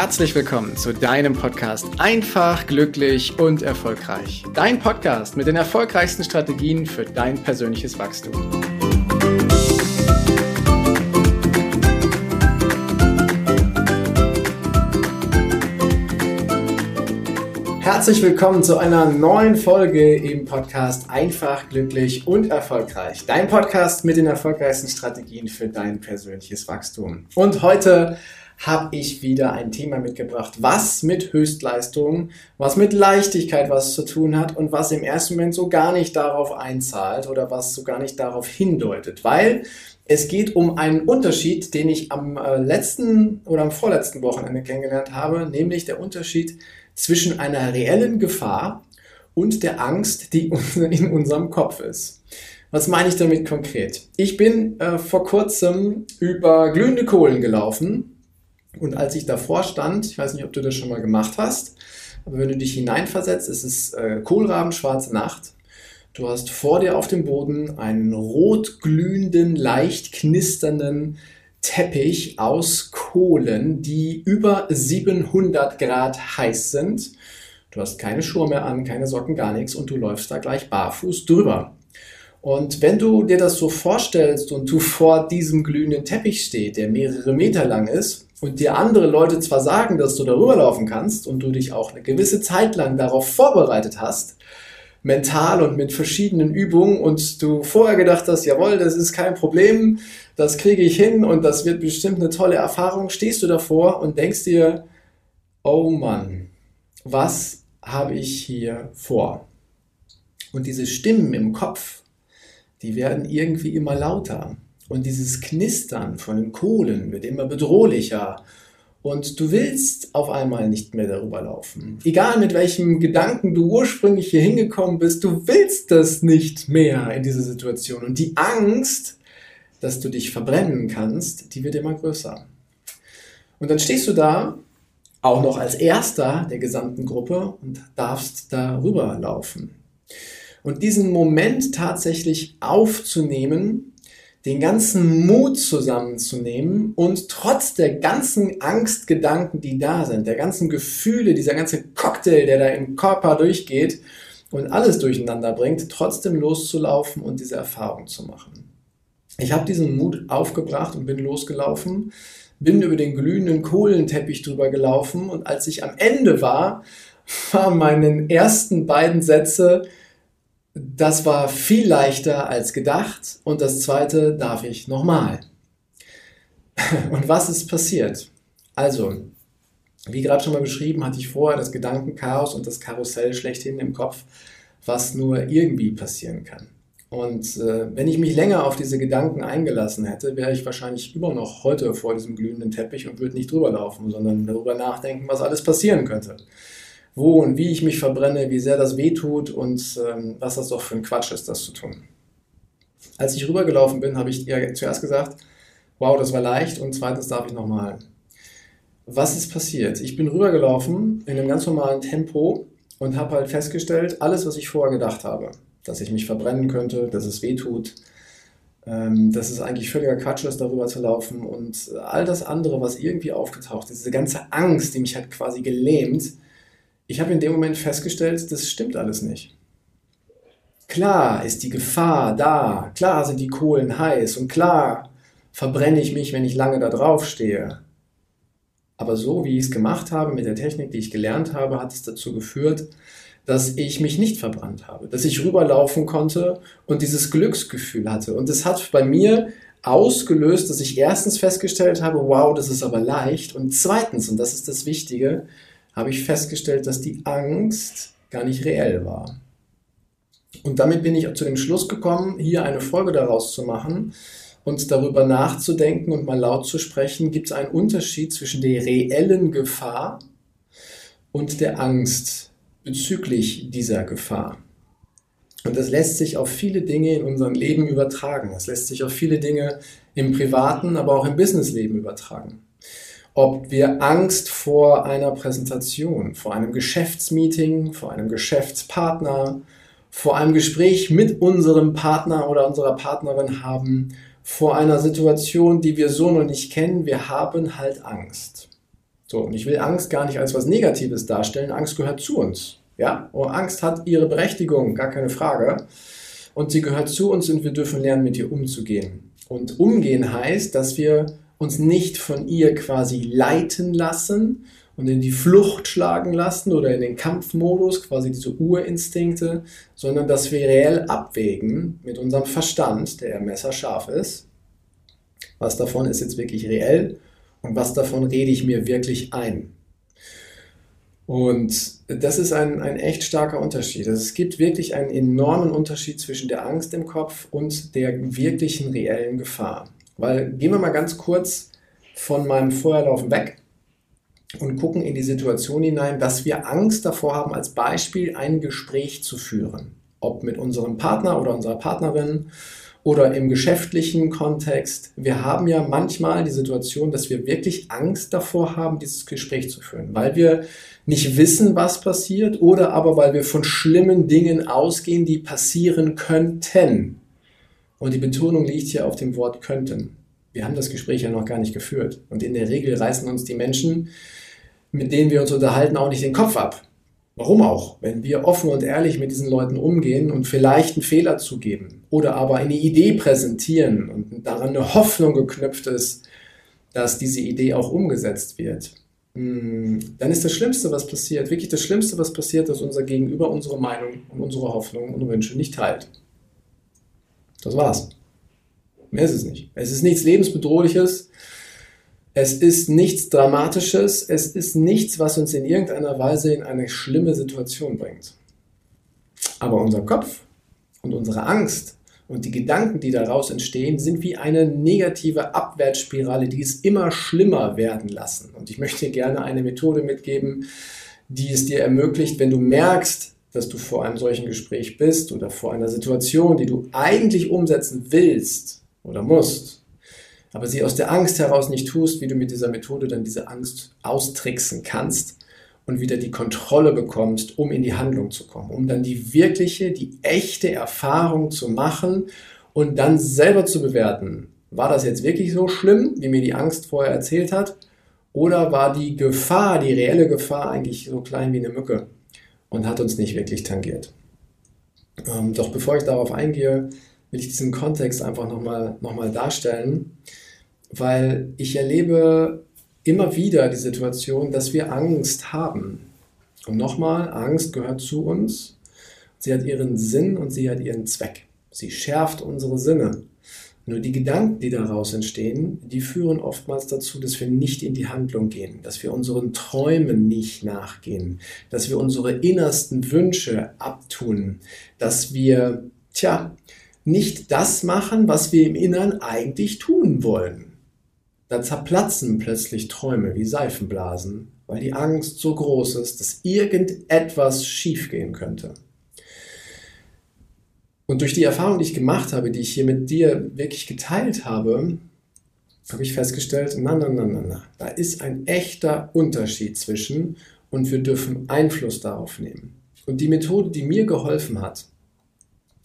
herzlich willkommen zu deinem Podcast Einfach, glücklich und erfolgreich. Dein Podcast mit den erfolgreichsten Strategien für dein persönliches Wachstum. Herzlich willkommen zu einer neuen Folge im Podcast Einfach, glücklich und erfolgreich. Dein Podcast mit den erfolgreichsten Strategien für dein persönliches Wachstum. Und heute habe ich wieder ein Thema mitgebracht, was mit Höchstleistung, was mit Leichtigkeit was zu tun hat und was im ersten Moment so gar nicht darauf einzahlt oder was so gar nicht darauf hindeutet, weil es geht um einen Unterschied, den ich am äh, letzten oder am vorletzten Wochenende kennengelernt habe, nämlich der Unterschied zwischen einer reellen Gefahr und der Angst, die in unserem Kopf ist. Was meine ich damit konkret? Ich bin äh, vor kurzem über glühende Kohlen gelaufen und als ich davor stand, ich weiß nicht, ob du das schon mal gemacht hast, aber wenn du dich hineinversetzt, es ist äh, kohlrabenschwarze Nacht. Du hast vor dir auf dem Boden einen rot glühenden, leicht knisternden Teppich aus Kohlen, die über 700 Grad heiß sind. Du hast keine Schuhe mehr an, keine Socken, gar nichts und du läufst da gleich barfuß drüber. Und wenn du dir das so vorstellst und du vor diesem glühenden Teppich stehst, der mehrere Meter lang ist, und dir andere Leute zwar sagen, dass du darüber laufen kannst und du dich auch eine gewisse Zeit lang darauf vorbereitet hast, mental und mit verschiedenen Übungen und du vorher gedacht hast, jawohl, das ist kein Problem, das kriege ich hin und das wird bestimmt eine tolle Erfahrung, stehst du davor und denkst dir, oh Mann, was habe ich hier vor? Und diese Stimmen im Kopf, die werden irgendwie immer lauter. Und dieses Knistern von den Kohlen wird immer bedrohlicher. Und du willst auf einmal nicht mehr darüber laufen. Egal mit welchem Gedanken du ursprünglich hier hingekommen bist, du willst das nicht mehr in dieser Situation. Und die Angst, dass du dich verbrennen kannst, die wird immer größer. Und dann stehst du da, auch noch als Erster der gesamten Gruppe und darfst darüber laufen. Und diesen Moment tatsächlich aufzunehmen, den ganzen Mut zusammenzunehmen und trotz der ganzen Angstgedanken, die da sind, der ganzen Gefühle, dieser ganze Cocktail, der da im Körper durchgeht und alles durcheinander bringt, trotzdem loszulaufen und diese Erfahrung zu machen. Ich habe diesen Mut aufgebracht und bin losgelaufen, bin über den glühenden Kohlenteppich drüber gelaufen und als ich am Ende war, waren meine ersten beiden Sätze, das war viel leichter als gedacht. Und das zweite darf ich nochmal. Und was ist passiert? Also, wie gerade schon mal beschrieben, hatte ich vorher das Gedankenchaos und das Karussell schlechthin im Kopf, was nur irgendwie passieren kann. Und äh, wenn ich mich länger auf diese Gedanken eingelassen hätte, wäre ich wahrscheinlich immer noch heute vor diesem glühenden Teppich und würde nicht drüber laufen, sondern darüber nachdenken, was alles passieren könnte wo und wie ich mich verbrenne, wie sehr das wehtut und ähm, was das doch für ein Quatsch ist, das zu tun. Als ich rübergelaufen bin, habe ich ihr zuerst gesagt, wow, das war leicht und zweitens darf ich nochmal. Was ist passiert? Ich bin rübergelaufen in einem ganz normalen Tempo und habe halt festgestellt, alles, was ich vorher gedacht habe, dass ich mich verbrennen könnte, dass es wehtut, ähm, dass es eigentlich völliger Quatsch ist, darüber zu laufen und all das andere, was irgendwie aufgetaucht ist, diese ganze Angst, die mich hat quasi gelähmt, ich habe in dem Moment festgestellt, das stimmt alles nicht. Klar ist die Gefahr da, klar sind die Kohlen heiß und klar verbrenne ich mich, wenn ich lange da drauf stehe. Aber so wie ich es gemacht habe, mit der Technik, die ich gelernt habe, hat es dazu geführt, dass ich mich nicht verbrannt habe, dass ich rüberlaufen konnte und dieses Glücksgefühl hatte. Und es hat bei mir ausgelöst, dass ich erstens festgestellt habe, wow, das ist aber leicht. Und zweitens, und das ist das Wichtige, habe ich festgestellt, dass die Angst gar nicht reell war. Und damit bin ich zu dem Schluss gekommen, hier eine Folge daraus zu machen und darüber nachzudenken und mal laut zu sprechen, gibt es einen Unterschied zwischen der reellen Gefahr und der Angst bezüglich dieser Gefahr. Und das lässt sich auf viele Dinge in unserem Leben übertragen. Das lässt sich auf viele Dinge im privaten, aber auch im Businessleben übertragen ob wir Angst vor einer Präsentation, vor einem Geschäftsmeeting, vor einem Geschäftspartner, vor einem Gespräch mit unserem Partner oder unserer Partnerin haben, vor einer Situation, die wir so noch nicht kennen. Wir haben halt Angst. So, und ich will Angst gar nicht als was Negatives darstellen. Angst gehört zu uns. Ja, und Angst hat ihre Berechtigung, gar keine Frage. Und sie gehört zu uns und wir dürfen lernen, mit ihr umzugehen. Und umgehen heißt, dass wir uns nicht von ihr quasi leiten lassen und in die Flucht schlagen lassen oder in den Kampfmodus, quasi diese Urinstinkte, sondern dass wir reell abwägen mit unserem Verstand, der messerscharf ist, was davon ist jetzt wirklich reell und was davon rede ich mir wirklich ein. Und das ist ein, ein echt starker Unterschied. Also es gibt wirklich einen enormen Unterschied zwischen der Angst im Kopf und der wirklichen reellen Gefahr. Weil gehen wir mal ganz kurz von meinem Feuerlaufen weg und gucken in die Situation hinein, dass wir Angst davor haben, als Beispiel ein Gespräch zu führen. Ob mit unserem Partner oder unserer Partnerin oder im geschäftlichen Kontext. Wir haben ja manchmal die Situation, dass wir wirklich Angst davor haben, dieses Gespräch zu führen, weil wir nicht wissen, was passiert oder aber weil wir von schlimmen Dingen ausgehen, die passieren könnten. Und die Betonung liegt hier auf dem Wort könnten. Wir haben das Gespräch ja noch gar nicht geführt. Und in der Regel reißen uns die Menschen, mit denen wir uns unterhalten, auch nicht den Kopf ab. Warum auch? Wenn wir offen und ehrlich mit diesen Leuten umgehen und vielleicht einen Fehler zugeben oder aber eine Idee präsentieren und daran eine Hoffnung geknüpft ist, dass diese Idee auch umgesetzt wird, hm, dann ist das Schlimmste, was passiert, wirklich das Schlimmste, was passiert, dass unser Gegenüber unsere Meinung und unsere Hoffnungen und Wünsche nicht teilt. Das war's. Mehr ist es nicht. Es ist nichts Lebensbedrohliches. Es ist nichts Dramatisches. Es ist nichts, was uns in irgendeiner Weise in eine schlimme Situation bringt. Aber unser Kopf und unsere Angst und die Gedanken, die daraus entstehen, sind wie eine negative Abwärtsspirale, die es immer schlimmer werden lassen. Und ich möchte dir gerne eine Methode mitgeben, die es dir ermöglicht, wenn du merkst, dass du vor einem solchen Gespräch bist oder vor einer Situation, die du eigentlich umsetzen willst oder musst, aber sie aus der Angst heraus nicht tust, wie du mit dieser Methode dann diese Angst austricksen kannst und wieder die Kontrolle bekommst, um in die Handlung zu kommen, um dann die wirkliche, die echte Erfahrung zu machen und dann selber zu bewerten, war das jetzt wirklich so schlimm, wie mir die Angst vorher erzählt hat, oder war die Gefahr, die reelle Gefahr eigentlich so klein wie eine Mücke und hat uns nicht wirklich tangiert. Ähm, doch bevor ich darauf eingehe, will ich diesen Kontext einfach nochmal noch mal darstellen, weil ich erlebe immer wieder die Situation, dass wir Angst haben. Und nochmal, Angst gehört zu uns. Sie hat ihren Sinn und sie hat ihren Zweck. Sie schärft unsere Sinne. Nur die Gedanken, die daraus entstehen, die führen oftmals dazu, dass wir nicht in die Handlung gehen, dass wir unseren Träumen nicht nachgehen, dass wir unsere innersten Wünsche abtun, dass wir, tja, nicht das machen, was wir im Innern eigentlich tun wollen. Da zerplatzen plötzlich Träume wie Seifenblasen, weil die Angst so groß ist, dass irgendetwas schiefgehen könnte. Und durch die Erfahrung, die ich gemacht habe, die ich hier mit dir wirklich geteilt habe, habe ich festgestellt, na, na, na, na, na, da ist ein echter Unterschied zwischen und wir dürfen Einfluss darauf nehmen. Und die Methode, die mir geholfen hat,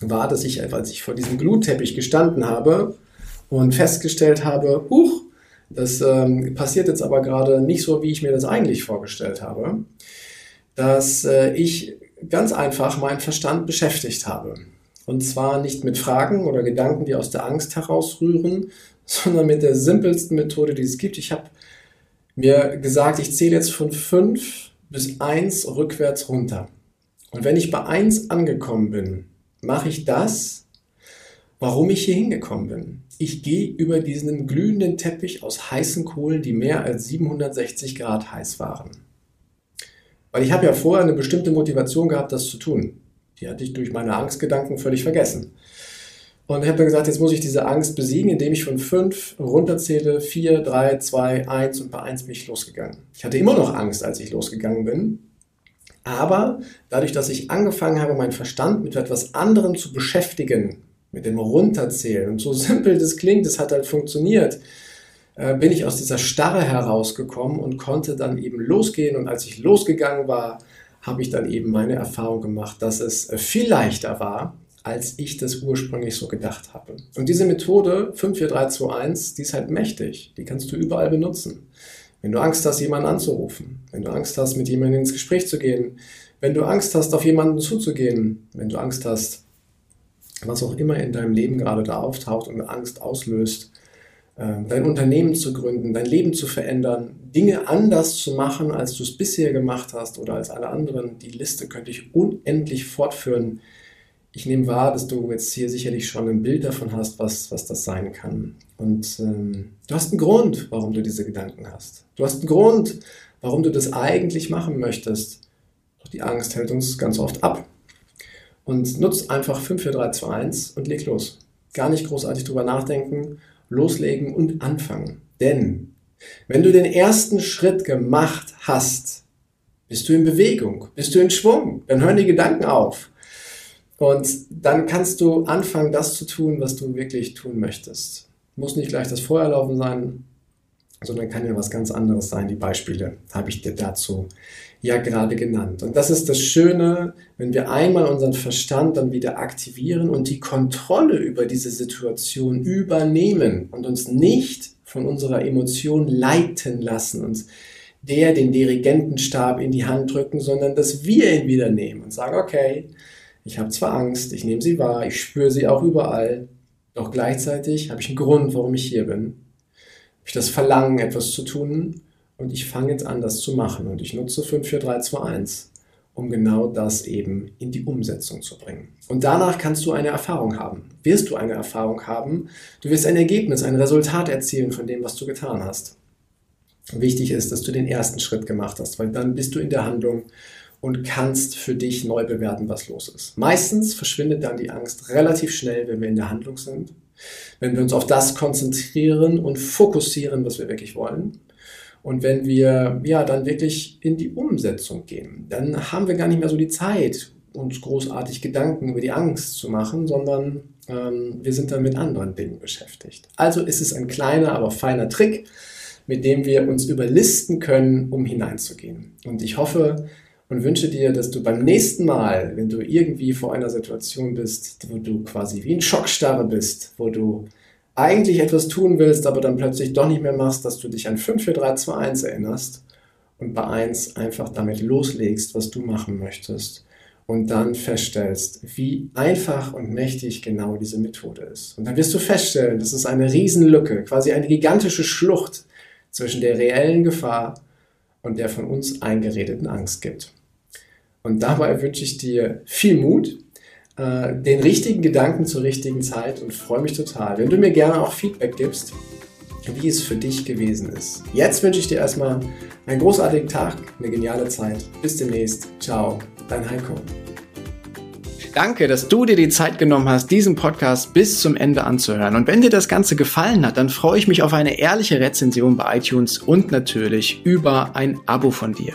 war, dass ich, als ich vor diesem Glutteppich gestanden habe und festgestellt habe, huch, das ähm, passiert jetzt aber gerade nicht so, wie ich mir das eigentlich vorgestellt habe, dass äh, ich ganz einfach meinen Verstand beschäftigt habe. Und zwar nicht mit Fragen oder Gedanken, die aus der Angst herausrühren, sondern mit der simpelsten Methode, die es gibt. Ich habe mir gesagt, ich zähle jetzt von 5 bis 1 rückwärts runter. Und wenn ich bei 1 angekommen bin, mache ich das, warum ich hier hingekommen bin ich gehe über diesen glühenden Teppich aus heißen Kohlen, die mehr als 760 Grad heiß waren. Weil ich habe ja vorher eine bestimmte Motivation gehabt, das zu tun. Die hatte ich durch meine Angstgedanken völlig vergessen. Und ich habe dann gesagt, jetzt muss ich diese Angst besiegen, indem ich von 5 runterzähle, 4, 3, 2, 1 und bei 1 bin ich losgegangen. Ich hatte immer noch Angst, als ich losgegangen bin. Aber dadurch, dass ich angefangen habe, meinen Verstand mit etwas anderem zu beschäftigen, mit dem Runterzählen. Und so simpel das klingt, das hat halt funktioniert, äh, bin ich aus dieser Starre herausgekommen und konnte dann eben losgehen. Und als ich losgegangen war, habe ich dann eben meine Erfahrung gemacht, dass es viel leichter war, als ich das ursprünglich so gedacht habe. Und diese Methode 54321, die ist halt mächtig. Die kannst du überall benutzen. wenn du Angst hast, jemanden anzurufen, wenn du Angst hast, mit jemandem ins Gespräch zu gehen, wenn du Angst hast, auf jemanden zuzugehen, wenn du Angst hast, was auch immer in deinem Leben gerade da auftaucht und Angst auslöst, dein Unternehmen zu gründen, dein Leben zu verändern, Dinge anders zu machen, als du es bisher gemacht hast oder als alle anderen. Die Liste könnte ich unendlich fortführen. Ich nehme wahr, dass du jetzt hier sicherlich schon ein Bild davon hast, was, was das sein kann. Und ähm, du hast einen Grund, warum du diese Gedanken hast. Du hast einen Grund, warum du das eigentlich machen möchtest. Doch die Angst hält uns ganz oft ab. Und nutzt einfach 5, 4, 3, 2, 1 und leg los. Gar nicht großartig drüber nachdenken, loslegen und anfangen. Denn wenn du den ersten Schritt gemacht hast, bist du in Bewegung, bist du in Schwung, dann hören die Gedanken auf. Und dann kannst du anfangen, das zu tun, was du wirklich tun möchtest. Muss nicht gleich das Feuerlaufen sein, sondern kann ja was ganz anderes sein. Die Beispiele habe ich dir dazu ja gerade genannt. Und das ist das Schöne, wenn wir einmal unseren Verstand dann wieder aktivieren und die Kontrolle über diese Situation übernehmen und uns nicht von unserer Emotion leiten lassen, uns der den Dirigentenstab in die Hand drücken, sondern dass wir ihn wieder nehmen und sagen, okay, ich habe zwar Angst, ich nehme sie wahr, ich spüre sie auch überall, doch gleichzeitig habe ich einen Grund, warum ich hier bin. Ich das Verlangen, etwas zu tun und ich fange jetzt an, das zu machen. Und ich nutze 54321, um genau das eben in die Umsetzung zu bringen. Und danach kannst du eine Erfahrung haben. Wirst du eine Erfahrung haben, du wirst ein Ergebnis, ein Resultat erzielen von dem, was du getan hast. Wichtig ist, dass du den ersten Schritt gemacht hast, weil dann bist du in der Handlung und kannst für dich neu bewerten, was los ist. Meistens verschwindet dann die Angst relativ schnell, wenn wir in der Handlung sind, wenn wir uns auf das konzentrieren und fokussieren, was wir wirklich wollen. Und wenn wir ja dann wirklich in die Umsetzung gehen, dann haben wir gar nicht mehr so die Zeit, uns großartig Gedanken über die Angst zu machen, sondern ähm, wir sind dann mit anderen Dingen beschäftigt. Also ist es ein kleiner, aber feiner Trick, mit dem wir uns überlisten können, um hineinzugehen. Und ich hoffe und wünsche dir, dass du beim nächsten Mal, wenn du irgendwie vor einer Situation bist, wo du quasi wie in Schockstarre bist, wo du eigentlich etwas tun willst, aber dann plötzlich doch nicht mehr machst, dass du dich an 5, 4, 3, 2, 1 erinnerst und bei 1 einfach damit loslegst, was du machen möchtest und dann feststellst, wie einfach und mächtig genau diese Methode ist. Und dann wirst du feststellen, dass es eine Riesenlücke, quasi eine gigantische Schlucht zwischen der reellen Gefahr und der von uns eingeredeten Angst gibt. Und dabei wünsche ich dir viel Mut, äh, den richtigen Gedanken zur richtigen Zeit und freue mich total, wenn du mir gerne auch Feedback gibst, wie es für dich gewesen ist. Jetzt wünsche ich dir erstmal einen großartigen Tag, eine geniale Zeit. Bis demnächst. Ciao, dein Heiko. Danke, dass du dir die Zeit genommen hast, diesen Podcast bis zum Ende anzuhören. Und wenn dir das Ganze gefallen hat, dann freue ich mich auf eine ehrliche Rezension bei iTunes und natürlich über ein Abo von dir.